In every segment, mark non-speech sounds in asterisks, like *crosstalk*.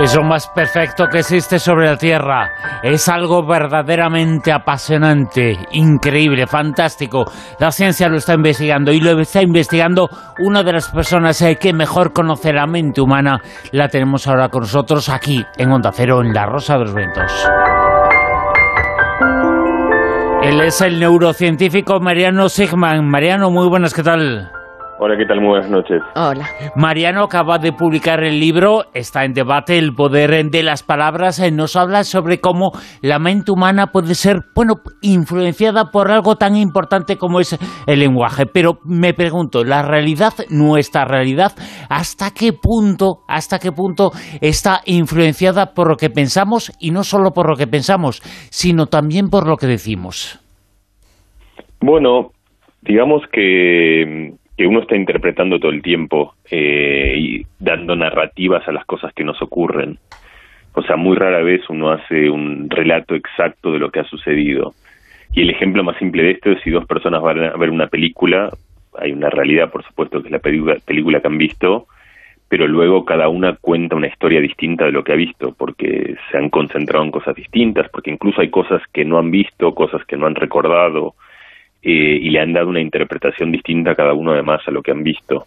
Es lo más perfecto que existe sobre la Tierra. Es algo verdaderamente apasionante, increíble, fantástico. La ciencia lo está investigando y lo está investigando una de las personas eh, que mejor conoce la mente humana. La tenemos ahora con nosotros aquí en Onda Cero, en La Rosa de los Vientos. Él es el neurocientífico Mariano Sigman. Mariano, muy buenas, ¿qué tal? Hola, ¿qué tal? Muy buenas noches. Hola. Mariano acaba de publicar el libro, está en debate el poder de las palabras, eh, nos habla sobre cómo la mente humana puede ser, bueno, influenciada por algo tan importante como es el lenguaje. Pero me pregunto, la realidad, nuestra realidad, ¿hasta qué punto, hasta qué punto está influenciada por lo que pensamos y no solo por lo que pensamos, sino también por lo que decimos? Bueno, digamos que que uno está interpretando todo el tiempo eh, y dando narrativas a las cosas que nos ocurren. O sea, muy rara vez uno hace un relato exacto de lo que ha sucedido. Y el ejemplo más simple de esto es si dos personas van a ver una película, hay una realidad, por supuesto, que es la película, que han visto, pero luego cada una cuenta una historia distinta de lo que ha visto, porque se han concentrado en cosas distintas, porque incluso hay cosas que no han visto, cosas que no han recordado, eh, y le han dado una interpretación distinta a cada uno además a lo que han visto.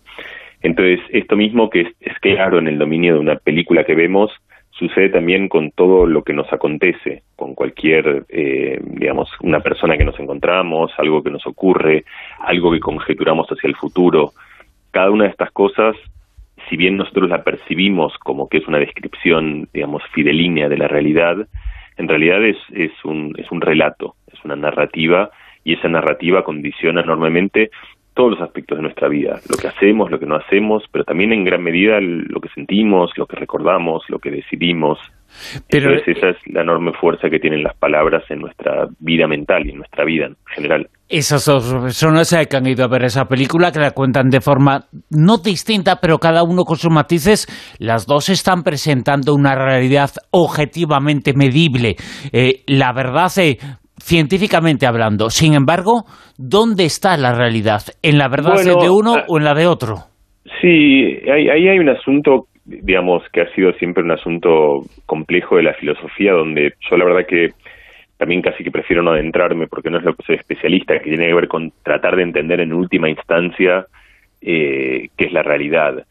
Entonces, esto mismo que es, claro en el dominio de una película que vemos, sucede también con todo lo que nos acontece, con cualquier, eh, digamos, una persona que nos encontramos, algo que nos ocurre, algo que conjeturamos hacia el futuro. Cada una de estas cosas, si bien nosotros la percibimos como que es una descripción, digamos, fidelínea de la realidad, en realidad es, es, un, es un relato, es una narrativa y esa narrativa condiciona enormemente todos los aspectos de nuestra vida, lo que hacemos, lo que no hacemos, pero también en gran medida lo que sentimos, lo que recordamos, lo que decidimos. Pero esa es la enorme fuerza que tienen las palabras en nuestra vida mental y en nuestra vida en general. Esas dos personas que han ido a ver esa película, que la cuentan de forma no distinta, pero cada uno con sus matices, las dos están presentando una realidad objetivamente medible. Eh, la verdad, eh, científicamente hablando. Sin embargo, ¿dónde está la realidad? ¿En la verdad de uno ah, o en la de otro? Sí, ahí hay, un asunto, digamos, que ha sido siempre un asunto complejo de la filosofía, donde yo la verdad que también casi que prefiero no adentrarme porque no es lo que soy especialista, que tiene que ver con tratar de entender en última instancia eh, qué es la realidad.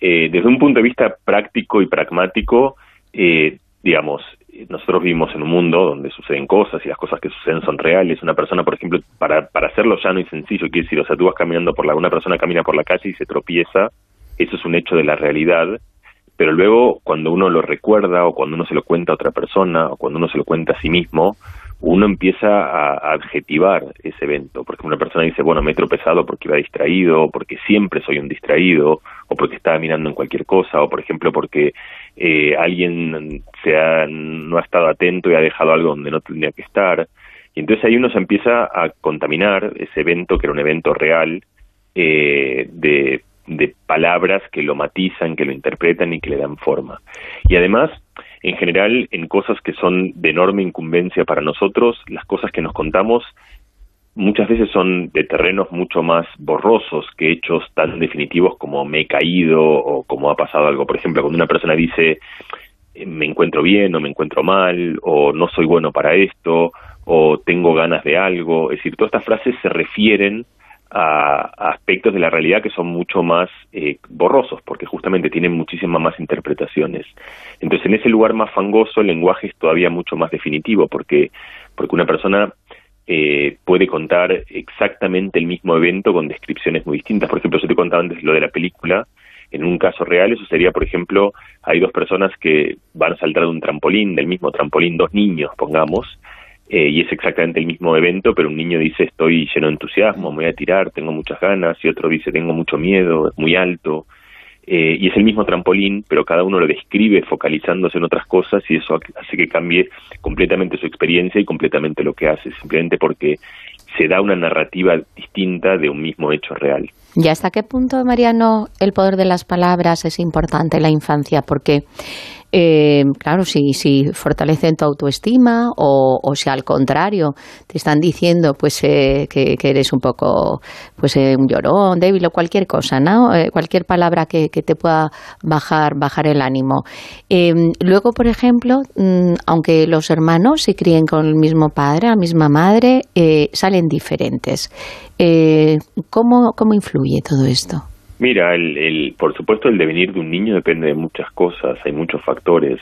Eh, desde un punto de vista práctico y pragmático, eh, digamos, nosotros vivimos en un mundo donde suceden cosas y las cosas que suceden son reales. Una persona, por ejemplo, para, para hacerlo llano y sencillo, quiere decir, o sea, tú vas caminando por la, una persona camina por la calle y se tropieza, eso es un hecho de la realidad, pero luego cuando uno lo recuerda o cuando uno se lo cuenta a otra persona o cuando uno se lo cuenta a sí mismo, uno empieza a, adjetivar ese evento, porque una persona dice, bueno, me he tropezado porque iba distraído, porque siempre soy un distraído, o porque estaba mirando en cualquier cosa, o por ejemplo porque eh, alguien se ha, no ha estado atento y ha dejado algo donde no tendría que estar. Y entonces ahí uno se empieza a contaminar ese evento, que era un evento real, eh, de, de palabras que lo matizan, que lo interpretan y que le dan forma. Y además, en general, en cosas que son de enorme incumbencia para nosotros, las cosas que nos contamos muchas veces son de terrenos mucho más borrosos que hechos tan definitivos como me he caído o como ha pasado algo. Por ejemplo, cuando una persona dice eh, me encuentro bien o me encuentro mal o no soy bueno para esto o tengo ganas de algo, es decir, todas estas frases se refieren a, aspectos de la realidad que son mucho más eh, borrosos, porque justamente tienen muchísimas más interpretaciones. Entonces, en ese lugar más fangoso, el lenguaje es todavía mucho más definitivo, porque, porque una persona eh, puede contar exactamente el mismo evento con descripciones muy distintas. Por ejemplo, yo te contaba antes lo de la película. En un caso real, eso sería, por ejemplo, hay dos personas que van a saltar de un trampolín, del mismo trampolín, dos niños, pongamos, eh, y es exactamente el mismo evento, pero un niño dice estoy lleno de entusiasmo, me voy a tirar, tengo muchas ganas, y otro dice tengo mucho miedo, es muy alto, eh, y es el mismo trampolín, pero cada uno lo describe focalizándose en otras cosas y eso hace que cambie completamente su experiencia y completamente lo que hace, simplemente porque se da una narrativa distinta de un mismo hecho real. ¿Y hasta qué punto, Mariano, el poder de las palabras es importante en la infancia? Porque eh, claro, si, si fortalecen tu autoestima o, si al contrario te están diciendo pues eh, que, eres un poco pues eh, un llorón, débil o cualquier cosa, ¿no? cualquier palabra que, te pueda bajar, bajar el ánimo. Em, luego, por ejemplo, mm, aunque los hermanos se críen con el mismo padre, la misma madre, salen diferentes. ¿cómo, ¿Cómo influye todo esto? Mira, el, por supuesto el devenir de un niño depende de muchas cosas, hay muchos factores.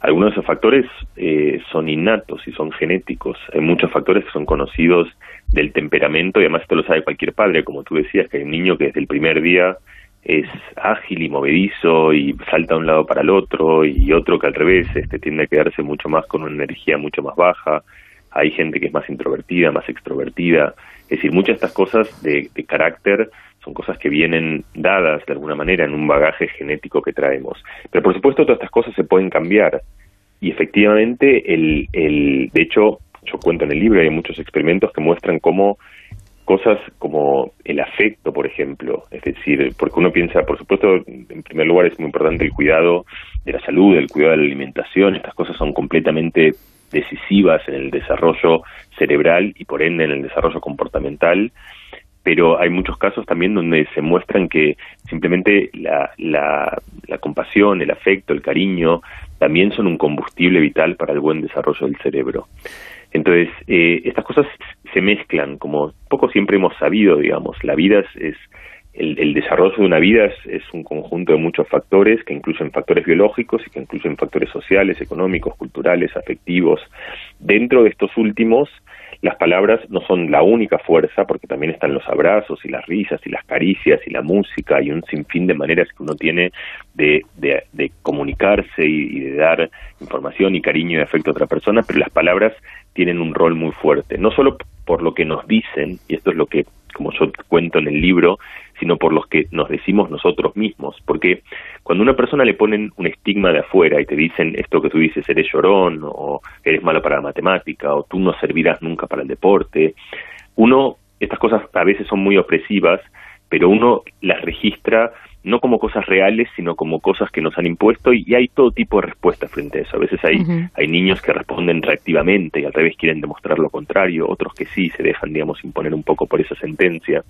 Algunos de esos factores eh, son innatos y son genéticos. Hay muchos factores que son conocidos del temperamento y además esto lo sabe cualquier padre, como tú decías, que hay un niño que desde el primer día es ágil y movedizo y salta de un lado para el otro y otro que al revés este, tiende a quedarse mucho más con una energía mucho más baja. Hay gente que es más introvertida, más extrovertida. Es decir, muchas de estas cosas de, de carácter son cosas que vienen dadas de alguna manera en un bagaje genético que traemos. Pero por supuesto todas estas cosas se pueden cambiar. Y efectivamente el, el de hecho yo cuento en el libro hay muchos experimentos que muestran cómo cosas como el afecto, por ejemplo, es decir, porque uno piensa, por supuesto, en primer lugar es muy importante el cuidado de la salud, el cuidado de la alimentación, estas cosas son completamente decisivas en el desarrollo cerebral y por ende en el desarrollo comportamental, pero hay muchos casos también donde se muestran que simplemente la, la, compasión, el afecto, el cariño, también son un combustible vital para el buen desarrollo del cerebro. Entonces, eh, estas cosas se mezclan, como poco siempre hemos sabido, digamos, la vida es, el, desarrollo de una vida es, un conjunto de muchos factores que incluyen factores biológicos y que incluyen factores sociales, económicos, culturales, afectivos. Dentro de estos últimos, las palabras no son la única fuerza, porque también están los abrazos y las risas y las caricias y la música y un sinfín de maneras que uno tiene de, de, comunicarse y, de dar información y cariño y afecto a otra persona, pero las palabras tienen un rol muy fuerte, no solo por lo que nos dicen, y esto es lo que, como yo cuento en el libro, sino por los que nos decimos nosotros mismos. Porque cuando a una persona le ponen un estigma de afuera y te dicen esto que tú dices, eres llorón, o eres malo para la matemática, o tú no servirás nunca para el deporte, uno, estas cosas a veces son muy opresivas, pero uno las registra no como cosas reales, sino como cosas que nos han impuesto y, hay todo tipo de respuestas frente a eso. A veces hay, hay niños que responden reactivamente y al revés quieren demostrar lo contrario, otros que sí se dejan, digamos, imponer un poco por esa sentencia.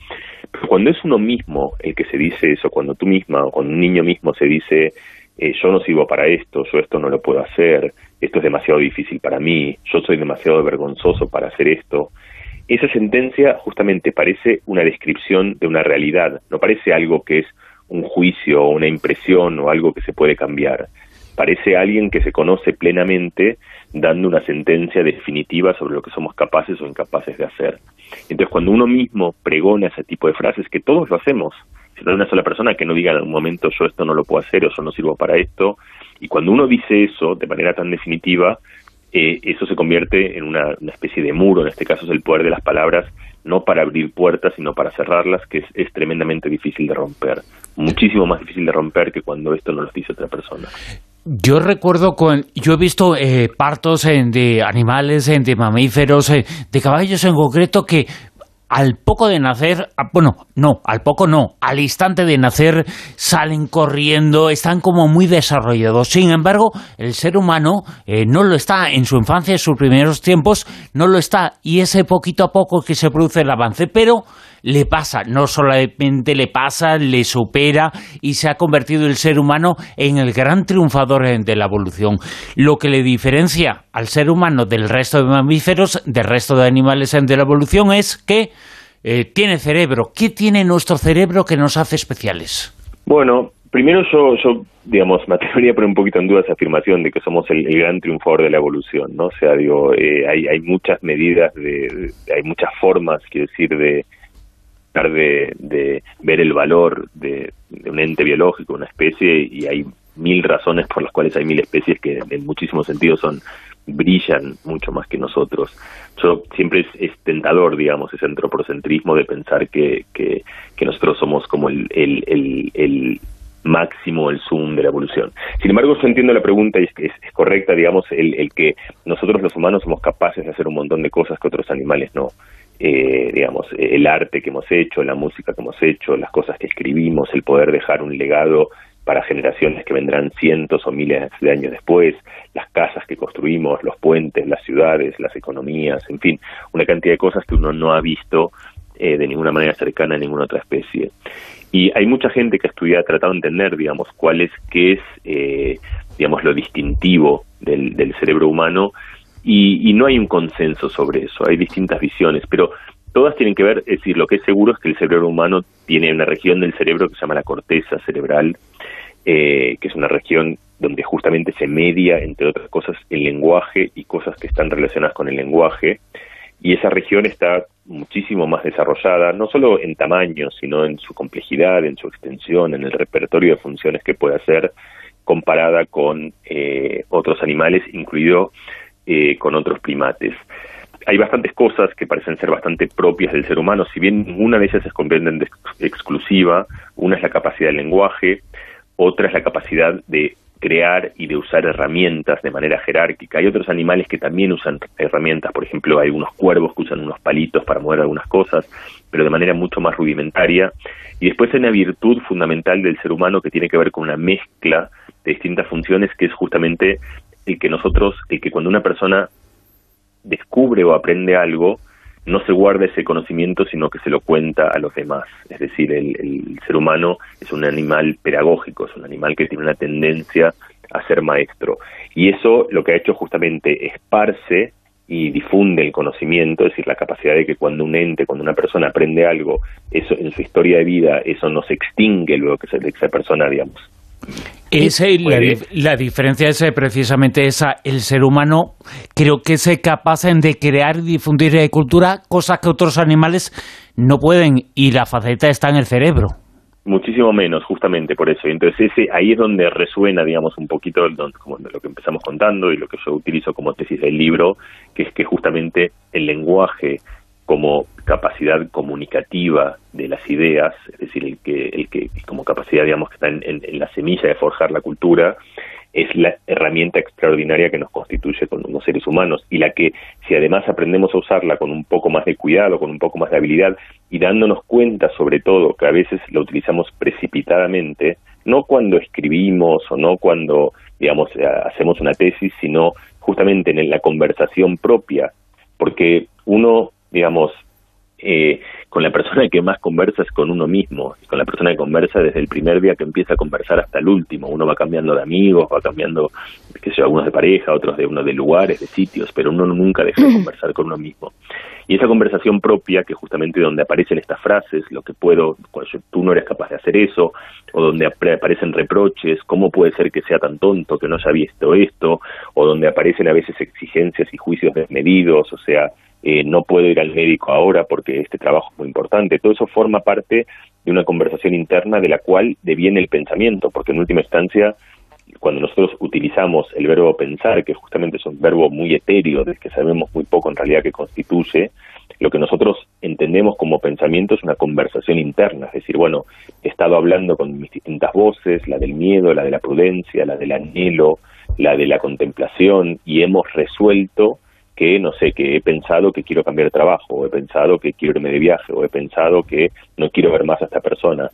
Pero cuando es uno mismo el que se dice eso, cuando tú misma o cuando un niño mismo se dice eh, yo no sirvo para esto, yo esto no lo puedo hacer, esto es demasiado difícil para mí, yo soy demasiado vergonzoso para hacer esto, esa sentencia justamente parece una descripción de una realidad, no parece algo que es un juicio o una impresión o algo que se puede cambiar. Parece alguien que se conoce plenamente dando una sentencia definitiva sobre lo que somos capaces o incapaces de hacer. Entonces, cuando uno mismo pregona ese tipo de frases, que todos lo hacemos, si no hay una sola persona que no diga en un momento yo esto no lo puedo hacer o yo no sirvo para esto, y cuando uno dice eso de manera tan definitiva, eh, eso se convierte en una, especie de muro, en este caso es el poder de las palabras, no para abrir puertas, sino para cerrarlas, que es, tremendamente difícil de romper. Muchísimo más difícil de romper que cuando esto no lo dice otra persona. Yo recuerdo con, yo he visto eh, partos de animales, de mamíferos, eh, de caballos en concreto que al poco de nacer, bueno, no, al poco no, al instante de nacer salen corriendo, están como muy desarrollados. Sin embargo, el ser humano eh, no lo está en su infancia, en sus primeros tiempos, no lo está, y ese poquito a poco que se produce el avance, pero le pasa, no solamente le pasa, le supera y se ha convertido el ser humano en el gran triunfador de la evolución. Lo que le diferencia al ser humano del resto de mamíferos, del resto de animales de la evolución, es que eh, tiene cerebro. ¿Qué tiene nuestro cerebro que nos hace especiales? Bueno, primero yo, yo digamos, me atrevería a poner un poquito en duda esa afirmación de que somos el, gran triunfador de la evolución, ¿no? O sea, digo, eh, hay, hay muchas medidas, de, hay muchas formas, quiero decir, de, de, de ver el valor de, un ente biológico, una especie, y hay mil razones por las cuales hay mil especies que en muchísimos sentidos son brillan mucho más que nosotros. Yo siempre es, tentador, digamos, ese antropocentrismo de pensar que, que, nosotros somos como el, el, el, el máximo, el zoom de la evolución. Sin embargo, yo entiendo la pregunta y es, es, es correcta, digamos, el que nosotros los humanos somos capaces de hacer un montón de cosas que otros animales no eh, digamos, el arte que hemos hecho, la música que hemos hecho, las cosas que escribimos, el poder dejar un legado para generaciones que vendrán cientos o miles de años después, las casas que construimos, los puentes, las ciudades, las economías, en fin, una cantidad de cosas que uno no ha visto eh, de ninguna manera cercana a ninguna otra especie. Y hay mucha gente que ha estudiado, ha tratado de entender, digamos, cuál es, qué es, eh, digamos, lo distintivo del, del cerebro humano y, y, no hay un consenso sobre eso, hay distintas visiones, pero todas tienen que ver, es decir, lo que es seguro es que el cerebro humano tiene una región del cerebro que se llama la corteza cerebral, eh, que es una región donde justamente se media, entre otras cosas, el lenguaje y cosas que están relacionadas con el lenguaje, y esa región está muchísimo más desarrollada, no solo en tamaño, sino en su complejidad, en su extensión, en el repertorio de funciones que puede hacer, comparada con eh, otros animales, incluido eh, con otros primates. Hay bastantes cosas que parecen ser bastante propias del ser humano, si bien ninguna de ellas es completamente exclusiva, una es la capacidad del lenguaje, otra es la capacidad de crear y de usar herramientas de manera jerárquica. Hay otros animales que también usan herramientas, por ejemplo, hay unos cuervos que usan unos palitos para mover algunas cosas, pero de manera mucho más rudimentaria. Y después hay una virtud fundamental del ser humano que tiene que ver con una mezcla de distintas funciones, que es justamente el que nosotros, el que cuando una persona descubre o aprende algo, no se guarda ese conocimiento, sino que se lo cuenta a los demás. Es decir, el, ser humano es un animal pedagógico, es un animal que tiene una tendencia a ser maestro. Y eso lo que ha hecho justamente esparce y difunde el conocimiento, es decir, la capacidad de que cuando un ente, cuando una persona aprende algo, eso en su historia de vida, eso no se extingue luego que esa persona, digamos, la, diferencia es eh, precisamente esa. El ser humano creo que es capaz de crear y difundir eh, cultura, cosas que otros animales no pueden, y la faceta está en el cerebro. Muchísimo menos, justamente por eso. Entonces ese, ahí es donde resuena, digamos, un poquito como lo que empezamos contando y lo que yo utilizo como tesis del libro, que es que justamente el lenguaje como capacidad comunicativa de las ideas, es decir, el que, el que como capacidad, digamos, que está en, la semilla de forjar la cultura, es la herramienta extraordinaria que nos constituye como seres humanos y la que, si además aprendemos a usarla con un poco más de cuidado, con un poco más de habilidad y dándonos cuenta, sobre todo, que a veces la utilizamos precipitadamente, no cuando escribimos o no cuando, digamos, hacemos una tesis, sino justamente en la conversación propia, porque uno digamos, eh, con la persona que más conversa es con uno mismo, y con la persona que conversa desde el primer día que empieza a conversar hasta el último. Uno va cambiando de amigos, va cambiando, qué sé algunos de pareja, otros de uno de lugares, de sitios, pero uno nunca deja de *clears throat* conversar con uno mismo. Y esa conversación propia, que justamente donde aparecen estas frases, lo que puedo, cuando tú no eres capaz de hacer eso, o donde aparecen reproches, cómo puede ser que sea tan tonto que no haya visto esto, o donde aparecen a veces exigencias y juicios desmedidos, o sea, eh, no puedo ir al médico ahora porque este trabajo es muy importante. Todo eso forma parte de una conversación interna de la cual deviene el pensamiento, porque en última instancia, cuando nosotros utilizamos el verbo pensar, que justamente es un verbo muy etéreo, del que sabemos muy poco en realidad que constituye, lo que nosotros entendemos como pensamiento es una conversación interna, es decir, bueno, he estado hablando con mis distintas voces, la del miedo, la de la prudencia, la del anhelo, la de la contemplación, y hemos resuelto que, no sé, que he pensado que quiero cambiar de trabajo, o he pensado que quiero irme de viaje, o he pensado que no quiero ver más a esta persona.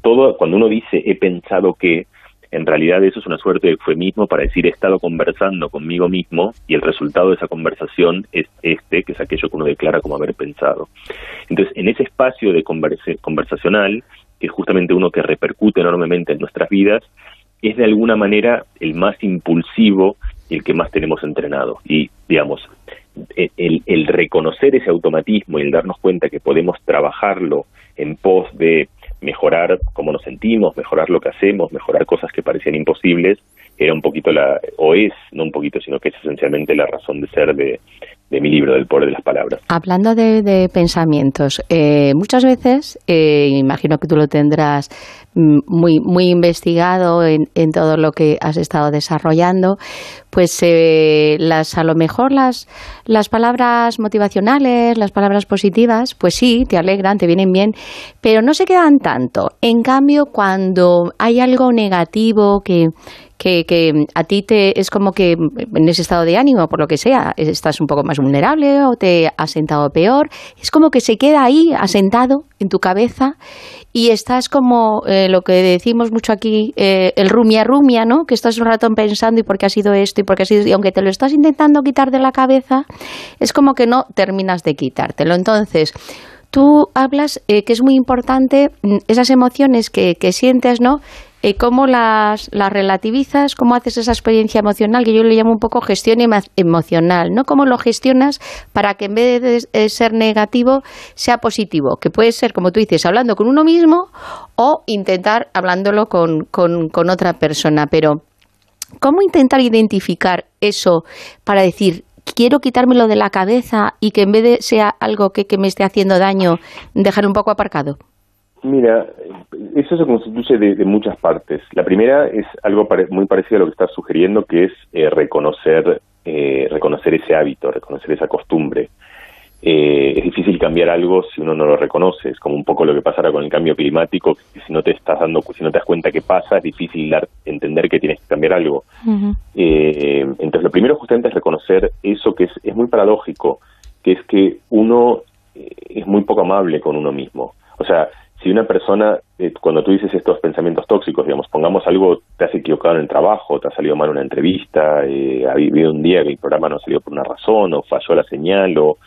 Todo, cuando uno dice he pensado que, en realidad eso es una suerte de eufemismo para decir he estado conversando conmigo mismo y el resultado de esa conversación es este, que es aquello que uno declara como haber pensado. Entonces, en ese espacio de conversacional, que es justamente uno que repercute enormemente en nuestras vidas, es de alguna manera el más impulsivo y el que más tenemos entrenado. Y, digamos, el, el reconocer ese automatismo y el darnos cuenta que podemos trabajarlo en pos de mejorar cómo nos sentimos, mejorar lo que hacemos, mejorar cosas que parecían imposibles, era un poquito la, o es, no un poquito, sino que es esencialmente la razón de ser de, de mi libro, del poder de las palabras. Hablando de, pensamientos, eh, muchas veces, eh, imagino que tú lo tendrás mm, muy, muy investigado en, todo lo que has estado desarrollando, pues eh, las, a lo mejor las, las palabras motivacionales, las palabras positivas, pues sí, te alegran, te vienen bien, pero no se quedan tanto. En cambio, cuando hay algo negativo que, que, que a ti te es como que en ese estado de ánimo, por lo que sea, estás un poco más vulnerable o te has sentado peor, es como que se queda ahí asentado en tu cabeza y estás como eh, lo que decimos mucho aquí, eh, el rumia rumia, ¿no? Que estás un rato pensando y por qué ha sido esto y por qué ha sido... Y aunque te lo estás intentando quitar de la cabeza, es como que no terminas de quitártelo. Entonces, tú hablas eh, que es muy importante mm, esas emociones que, que sientes, ¿no? Eh, cómo las, relativizas, cómo haces esa experiencia emocional, que yo le llamo un poco gestión emocional, ¿no? Cómo lo gestionas para que en vez de ser negativo sea positivo, que puede ser, como tú dices, hablando con uno mismo o intentar hablándolo con, con, con otra persona. Pero, ¿cómo intentar identificar eso para decir, quiero quitármelo de la cabeza y que en vez de sea algo que, que me esté haciendo daño, dejar un poco aparcado? Mira, eso se constituye de, muchas partes. La primera es algo muy parecido a lo que estás sugiriendo, que es eh, reconocer, eh, reconocer ese hábito, reconocer esa costumbre. Eh, es difícil cambiar algo si uno no lo reconoce. Es como un poco lo que pasará con el cambio climático. Que si no te estás dando, si no te das cuenta que pasa, es difícil dar, entender que tienes que cambiar algo. entonces, lo primero justamente es reconocer eso que es, es muy paradójico, que es que uno es muy poco amable con uno mismo. O sea, si una persona, eh, cuando tú dices estos pensamientos tóxicos, digamos, pongamos algo, te has equivocado en el trabajo, te ha salido mal una entrevista, eh, ha vivido un día que el programa no salió por una razón, o falló la señal, o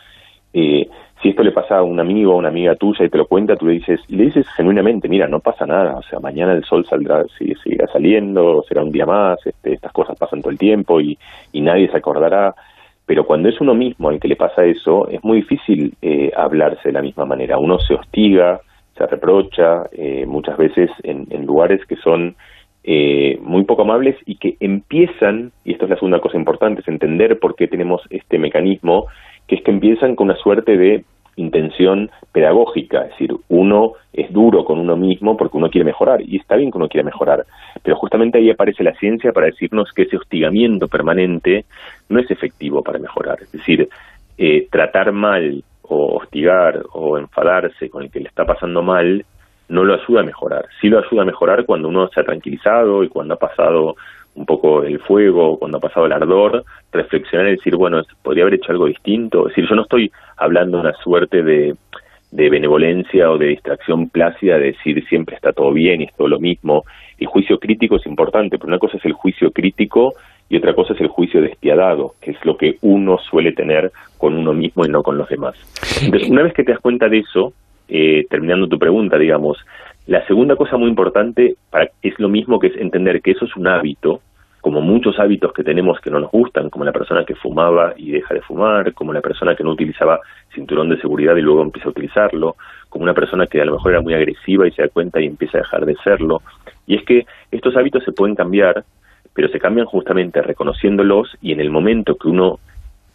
eh, si esto le pasa a un amigo o una amiga tuya y te lo cuenta, tú le dices, le dices genuinamente, mira, no pasa nada, o sea, mañana el sol saldrá, seguirá saliendo, será un día más, este, estas cosas pasan todo el tiempo y, y nadie se acordará. Pero cuando es uno mismo al que le pasa eso, es muy difícil eh, hablarse de la misma manera. Uno se hostiga, se reprocha eh, muchas veces en, lugares que son eh, muy poco amables y que empiezan, y esto es la segunda cosa importante, es entender por qué tenemos este mecanismo, que es que empiezan con una suerte de intención pedagógica, es decir, uno es duro con uno mismo porque uno quiere mejorar, y está bien que uno quiera mejorar, pero justamente ahí aparece la ciencia para decirnos que ese hostigamiento permanente no es efectivo para mejorar, es decir, eh, tratar mal o hostigar o enfadarse con el que le está pasando mal no lo ayuda a mejorar. Sí lo ayuda a mejorar cuando uno se ha tranquilizado y cuando ha pasado un poco el fuego, cuando ha pasado el ardor, reflexionar y decir, bueno, podría haber hecho algo distinto. Es decir, yo no estoy hablando de una suerte de, de benevolencia o de distracción plácida de decir siempre está todo bien y es todo lo mismo. El juicio crítico es importante, pero una cosa es el juicio crítico y otra cosa es el juicio despiadado, que es lo que uno suele tener con uno mismo y no con los demás. Entonces, una vez que te das cuenta de eso, eh, terminando tu pregunta, digamos, la segunda cosa muy importante para, es lo mismo que es entender que eso es un hábito, como muchos hábitos que tenemos que no nos gustan, como la persona que fumaba y deja de fumar, como la persona que no utilizaba cinturón de seguridad y luego empieza a utilizarlo, como una persona que a lo mejor era muy agresiva y se da cuenta y empieza a dejar de serlo. Y es que estos hábitos se pueden cambiar pero se cambian justamente reconociéndolos y en el momento que uno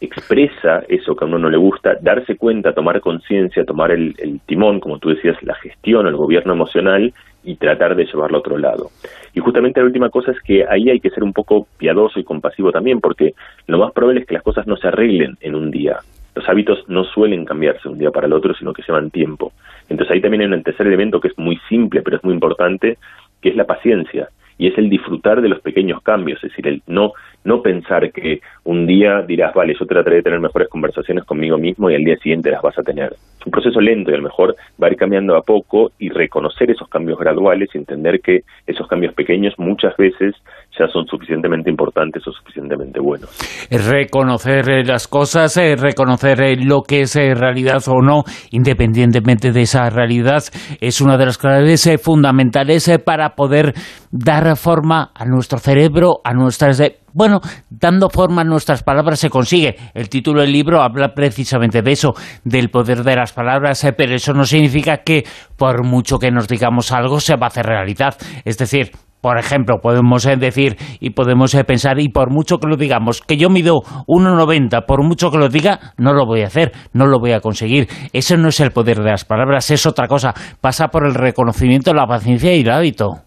expresa eso que a uno no le gusta, darse cuenta, tomar conciencia, tomar el, timón, como tú decías, la gestión, el gobierno emocional y tratar de llevarlo a otro lado. Y justamente la última cosa es que ahí hay que ser un poco piadoso y compasivo también, porque lo más probable es que las cosas no se arreglen en un día. Los hábitos no suelen cambiarse un día para el otro, sino que llevan tiempo. Entonces ahí también hay un tercer elemento que es muy simple, pero es muy importante, que es la paciencia y es el disfrutar de los pequeños cambios, es decir, el no, no pensar que un día dirás, vale, yo trataré de tener mejores conversaciones conmigo mismo y al día siguiente las vas a tener. Es un proceso lento y a lo mejor va a ir cambiando a poco y reconocer esos cambios graduales y entender que esos cambios pequeños muchas veces ya son suficientemente importantes o suficientemente buenos. Reconocer eh, las cosas, eh, reconocer eh, lo que es realidad o no, independientemente de esa realidad, es una de las claves fundamentales para poder dar forma a nuestro cerebro, a nuestras bueno, dando forma a nuestras palabras se consigue. El título del libro habla precisamente de eso, del poder de las palabras, eh, pero eso no significa que por mucho que nos digamos algo se va a hacer realidad. Es decir, por ejemplo, podemos eh, decir y podemos eh, pensar, y por mucho que lo digamos, que yo mido 1,90, por mucho que lo diga, no lo voy a hacer, no lo voy a conseguir. Eso no es el poder de las palabras, es otra cosa. Pasa por el reconocimiento, la paciencia y el hábito.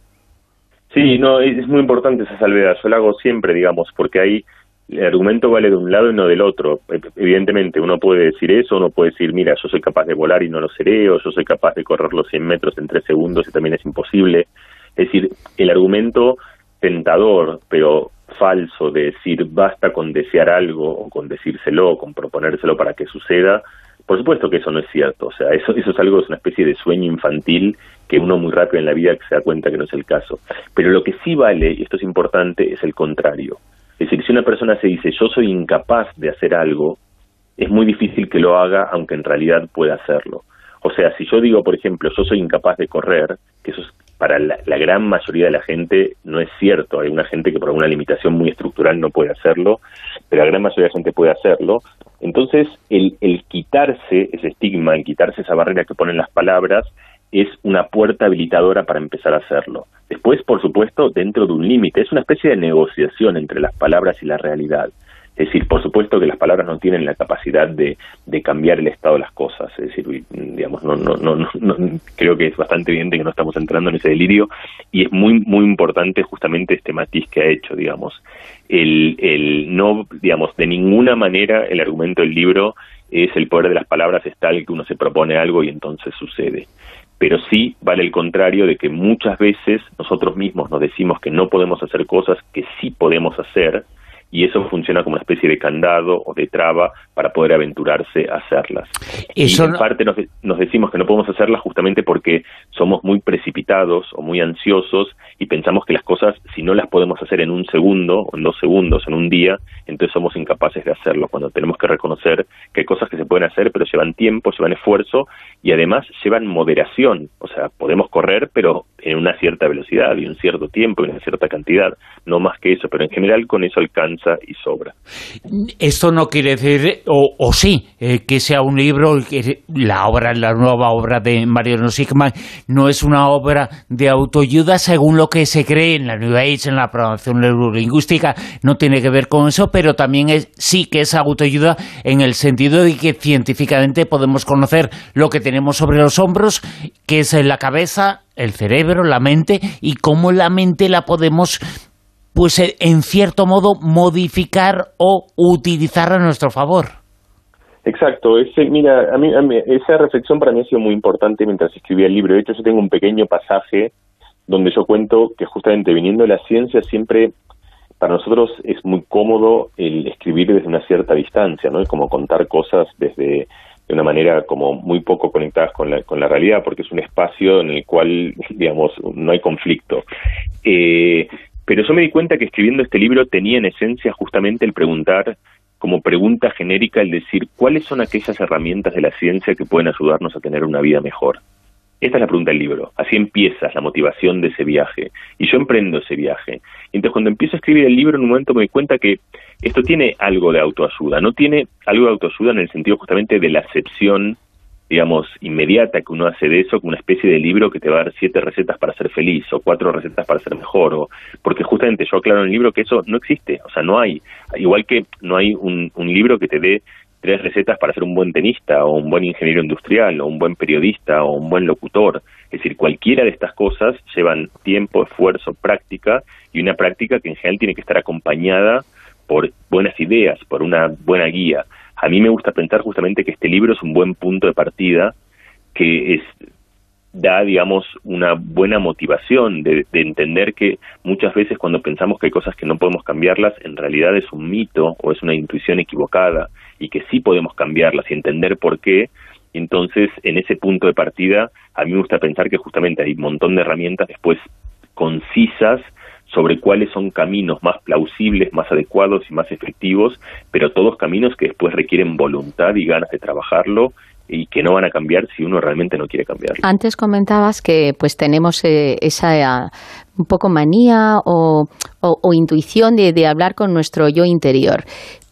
Sí, no, es muy importante esa salvedad. Yo la hago siempre, digamos, porque ahí el argumento vale de un lado y no del otro. E, evidentemente, uno puede decir eso, uno puede decir, mira, yo soy capaz de volar y no lo seré, o yo soy capaz de correr los 100 metros en 3 segundos y también es imposible. Es decir, el argumento tentador, pero falso de decir basta con desear algo o con decírselo, con proponérselo para que suceda, por supuesto que eso no es cierto, o sea, eso, eso es algo, es una especie de sueño infantil que uno muy rápido en la vida se da cuenta que no es el caso. Pero lo que sí vale, y esto es importante, es el contrario. Es decir, si una persona se dice yo soy incapaz de hacer algo, es muy difícil que lo haga aunque en realidad pueda hacerlo. O sea, si yo digo, por ejemplo, yo soy incapaz de correr, que eso es para la, gran mayoría de la gente no es cierto. Hay una gente que por alguna limitación muy estructural no puede hacerlo, pero la gran mayoría de la gente puede hacerlo. Entonces, el, el quitarse ese estigma, el quitarse esa barrera que ponen las palabras, es una puerta habilitadora para empezar a hacerlo. Después, por supuesto, dentro de un límite. Es una especie de negociación entre las palabras y la realidad. Es decir, por supuesto que las palabras no tienen la capacidad de, de cambiar el estado de las cosas. Es decir, digamos, no, no, no, no, creo que es bastante evidente que no estamos entrando en ese delirio y es muy, muy importante justamente este matiz que ha hecho, digamos. El, el no, digamos, de ninguna manera el argumento del libro es el poder de las palabras es tal que uno se propone algo y entonces sucede pero sí vale el contrario de que muchas veces nosotros mismos nos decimos que no podemos hacer cosas que sí podemos hacer y eso funciona como una especie de candado o de traba para poder aventurarse a hacerlas. y en parte nos, nos, decimos que no podemos hacerlas justamente porque somos muy precipitados o muy ansiosos y pensamos que las cosas, si no las podemos hacer en un segundo o en dos segundos, en un día, entonces somos incapaces de hacerlo, cuando tenemos que reconocer que hay cosas que se pueden hacer, pero llevan tiempo, llevan esfuerzo y además llevan moderación. O sea, podemos correr, pero en una cierta velocidad y un cierto tiempo y una cierta cantidad, no más que eso, pero en general con eso alcanza y sobra. Esto no quiere decir, o, sí, eh, que sea un libro, que la obra, la nueva obra de Mariano Sigman, no es una obra de autoayuda según lo que se cree en la New Age, en la programación neurolingüística, no tiene que ver con eso, pero también es, sí que es autoayuda en el sentido de que científicamente podemos conocer lo que tenemos sobre los hombros, que es en la cabeza, el cerebro, la mente, y cómo la mente la podemos pues eh, en cierto modo modificar o utilizar a nuestro favor. Exacto, ese, mira, a mí, esa reflexión para mí ha sido muy importante mientras escribía el libro. De hecho, yo tengo un pequeño pasaje donde yo cuento que justamente viniendo de la ciencia siempre para nosotros es muy cómodo el escribir desde una cierta distancia, ¿no? Es como contar cosas desde de una manera como muy poco conectadas con la, con la realidad, porque es un espacio en el cual, *laughs* digamos, no hay conflicto. Eh, pero yo me di cuenta que escribiendo este libro tenía en esencia justamente el preguntar como pregunta genérica el decir cuáles son aquellas herramientas de la ciencia que pueden ayudarnos a tener una vida mejor. Esta es la pregunta del libro. Así empieza la motivación de ese viaje. Y yo emprendo ese viaje. Entonces, cuando empiezo a escribir el libro, en un momento me di cuenta que esto tiene algo de autoayuda. No tiene algo de autoayuda en el sentido justamente de la acepción digamos, inmediata que uno hace de eso, como una especie de libro que te va a dar siete recetas para ser feliz o cuatro recetas para ser mejor, o porque justamente yo aclaro en el libro que eso no existe, o sea, no hay, igual que no hay un, un libro que te dé tres recetas para ser un buen tenista o un buen ingeniero industrial o un buen periodista o un buen locutor. Es decir, cualquiera de estas cosas llevan tiempo, esfuerzo, práctica y una práctica que en general tiene que estar acompañada por buenas ideas, por una buena guía a mí me gusta pensar justamente que este libro es un buen punto de partida que es da, digamos, una buena motivación de, entender que muchas veces cuando pensamos que hay cosas que no podemos cambiarlas, en realidad es un mito o es una intuición equivocada y que sí podemos cambiarlas y entender por qué. Entonces, en ese punto de partida, a mí me gusta pensar que justamente hay un montón de herramientas después concisas sobre cuáles son caminos más plausibles, más adecuados y más efectivos, pero todos caminos que después requieren voluntad y ganas de trabajarlo y que no van a cambiar si uno realmente no quiere cambiarlo. Antes comentabas que pues tenemos eh, esa eh, un poco manía o, intuición de, hablar con nuestro yo interior.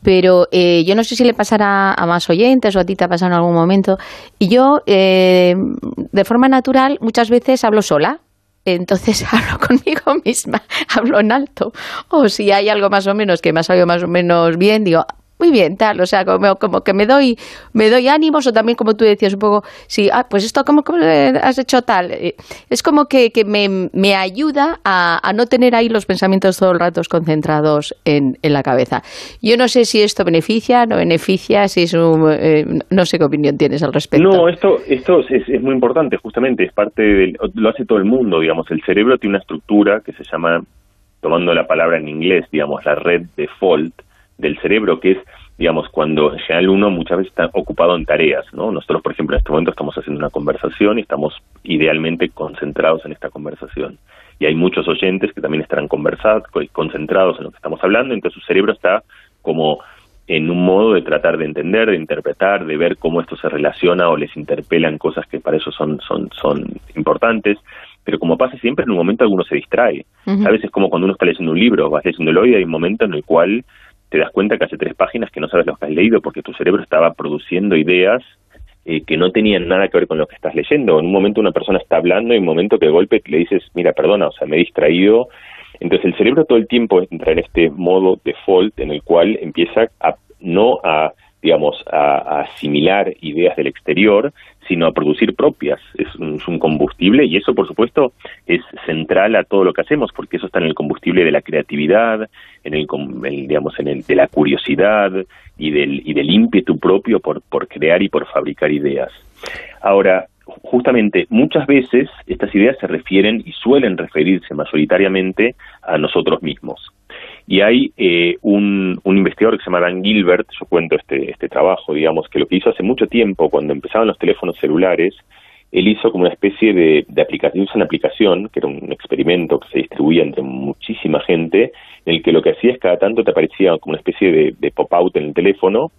Pero eh, yo no sé si le pasará a más oyentes o a ti te ha pasado en algún momento. Y yo, de forma natural, muchas veces hablo sola entonces *laughs* hablo conmigo misma, hablo en alto. O si hay algo más o menos que me ha salido más o menos bien, digo, muy bien, tal, o sea, como, como, que me doy, me doy ánimos, o también como tú decías un poco, sí, ah, pues esto, ¿cómo, has hecho tal? Eh, es como que, que me, me, ayuda a, a, no tener ahí los pensamientos todo el rato concentrados en, en, la cabeza. Yo no sé si esto beneficia, no beneficia, si es un, eh, no sé qué opinión tienes al respecto. No, esto, esto es, es muy importante, justamente, es parte del, lo hace todo el mundo, digamos, el cerebro tiene una estructura que se llama tomando la palabra en inglés, digamos, la red default del cerebro, que es digamos, cuando en general uno muchas veces está ocupado en tareas, ¿no? Nosotros, por ejemplo, en este momento estamos haciendo una conversación y estamos idealmente concentrados en esta conversación. Y hay muchos oyentes que también estarán conversados, concentrados en lo que estamos hablando, entonces su cerebro está como en un modo de tratar de entender, de interpretar, de ver cómo esto se relaciona o les interpelan cosas que para eso son, son, son importantes. Pero como pasa siempre, en un momento alguno se distrae. A veces como cuando uno está leyendo un libro, vas leyéndolo y hay un momento en el cual te das cuenta que hace tres páginas que no sabes lo que has leído porque tu cerebro estaba produciendo ideas eh, que no tenían nada que ver con lo que estás leyendo. En un momento una persona está hablando y en un momento que de golpe le dices, mira, perdona, o sea, me he distraído entonces el cerebro todo el tiempo entra en este modo default en el cual empieza a no a digamos a, asimilar ideas del exterior, sino a producir propias. Es un, combustible y eso por supuesto es central a todo lo que hacemos porque eso está en el combustible de la creatividad, en el, digamos en el de la curiosidad y del y del ímpetu propio por por crear y por fabricar ideas. Ahora justamente muchas veces estas ideas se refieren y suelen referirse mayoritariamente a nosotros mismos. Y hay eh, un, investigador que se llama Dan Gilbert, yo cuento este, este trabajo, digamos, que lo que hizo hace mucho tiempo, cuando empezaban los teléfonos celulares, él hizo como una especie de, de aplicación, una aplicación, que era un experimento que se distribuía entre muchísima gente, en el que lo que hacía es cada tanto te aparecía como una especie de, de pop-out en el teléfono,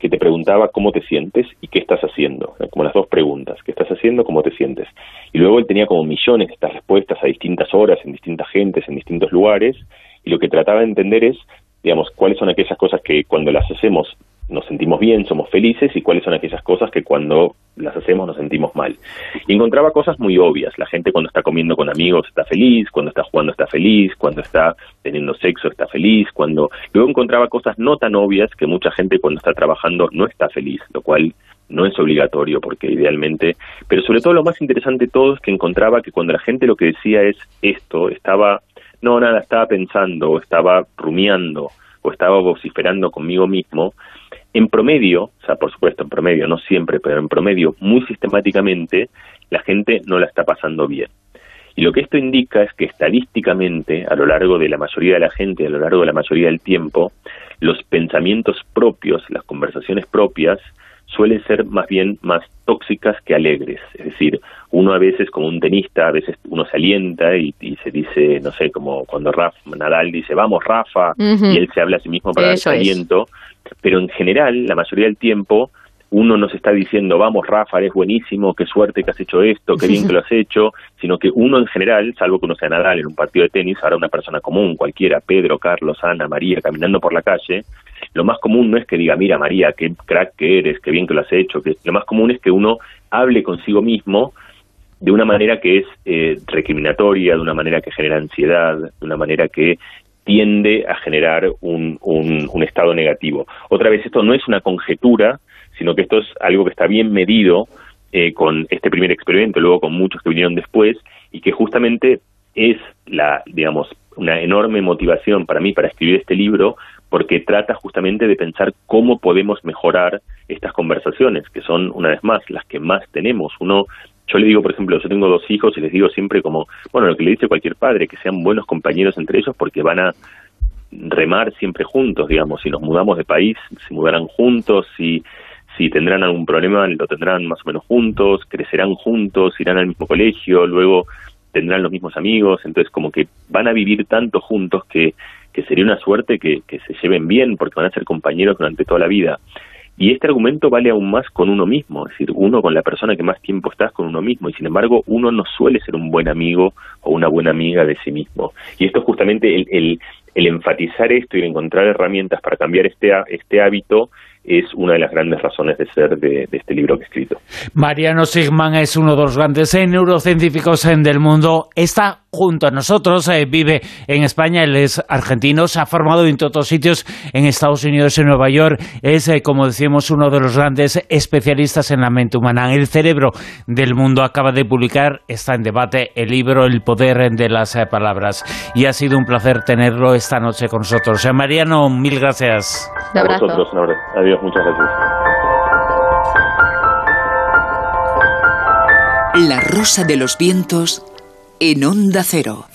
que te preguntaba cómo te sientes y qué estás haciendo, como las dos preguntas, qué estás haciendo, cómo te sientes. Y luego él tenía como millones de estas respuestas a distintas horas, en distintas gentes, en distintos lugares, y lo que trataba de entender es, digamos, cuáles son aquellas cosas que cuando las hacemos nos sentimos bien, somos felices y cuáles son aquellas cosas que cuando las hacemos nos sentimos mal. Y encontraba cosas muy obvias. La gente cuando está comiendo con amigos está feliz, cuando está jugando está feliz, cuando está teniendo sexo está feliz, cuando luego encontraba cosas no tan obvias que mucha gente cuando está trabajando no está feliz, lo cual no es obligatorio porque idealmente, pero sobre todo lo más interesante de todo es que encontraba que cuando la gente lo que decía es esto, estaba no, nada, estaba pensando, o estaba rumiando, o estaba vociferando conmigo mismo, en promedio, o sea, por supuesto, en promedio, no siempre, pero en promedio, muy sistemáticamente, la gente no la está pasando bien. Y lo que esto indica es que estadísticamente, a lo largo de la mayoría de la gente, a lo largo de la mayoría del tiempo, los pensamientos propios, las conversaciones propias, suelen ser más bien más tóxicas que alegres. Es decir, uno a veces como un tenista, a veces uno se alienta y, se dice, no sé, como cuando Rafa, Nadal dice, vamos Rafa, y él se habla a sí mismo para dar aliento, pero en general, la mayoría del tiempo, uno no se está diciendo, vamos, Rafa, eres buenísimo, qué suerte que has hecho esto, qué bien *laughs* que lo has hecho, sino que uno en general, salvo que uno sea Nadal en un partido de tenis, ahora una persona común, cualquiera, Pedro, Carlos, Ana, María, caminando por la calle, lo más común no es que diga, mira María, qué crack que eres, qué bien que lo has hecho, que lo más común es que uno hable consigo mismo de una manera que es eh, recriminatoria, de una manera que genera ansiedad, de una manera que tiende a generar un, un, estado negativo. Otra vez, esto no es una conjetura, sino que esto es algo que está bien medido eh, con este primer experimento, luego con muchos que vinieron después, y que justamente es la, digamos, una enorme motivación para mí para escribir este libro, porque trata justamente de pensar cómo podemos mejorar estas conversaciones, que son, una vez más, las que más tenemos. Uno, yo le digo, por ejemplo, yo tengo dos hijos y les digo siempre como, bueno, lo que le dice cualquier padre, que sean buenos compañeros entre ellos porque van a remar siempre juntos, digamos, si nos mudamos de país, se mudarán juntos, si, si tendrán algún problema, lo tendrán más o menos juntos, crecerán juntos, irán al mismo colegio, luego tendrán los mismos amigos, entonces como que van a vivir tanto juntos que que sería una suerte que, se lleven bien porque van a ser compañeros durante toda la vida. Y este argumento vale aún más con uno mismo, es decir, uno con la persona que más tiempo estás con uno mismo, y sin embargo uno no suele ser un buen amigo o una buena amiga de sí mismo. Y esto es justamente el, el, el enfatizar esto y encontrar herramientas para cambiar este, este hábito es una de las grandes razones de ser de, este libro que he escrito. Mariano Sigman es uno de los grandes neurocientíficos del mundo. Está junto a nosotros, eh, vive en España, él es argentino, se ha formado en todos sitios, en Estados Unidos, en Nueva York. Es, eh, como decíamos, uno de los grandes especialistas en la mente humana. El cerebro del mundo acaba de publicar, está en debate, el libro El poder de las eh, palabras. Y ha sido un placer tenerlo esta noche con nosotros. Mariano, mil gracias. Un abrazo. Adiós muchas gracias. La rosa de los vientos en onda cero.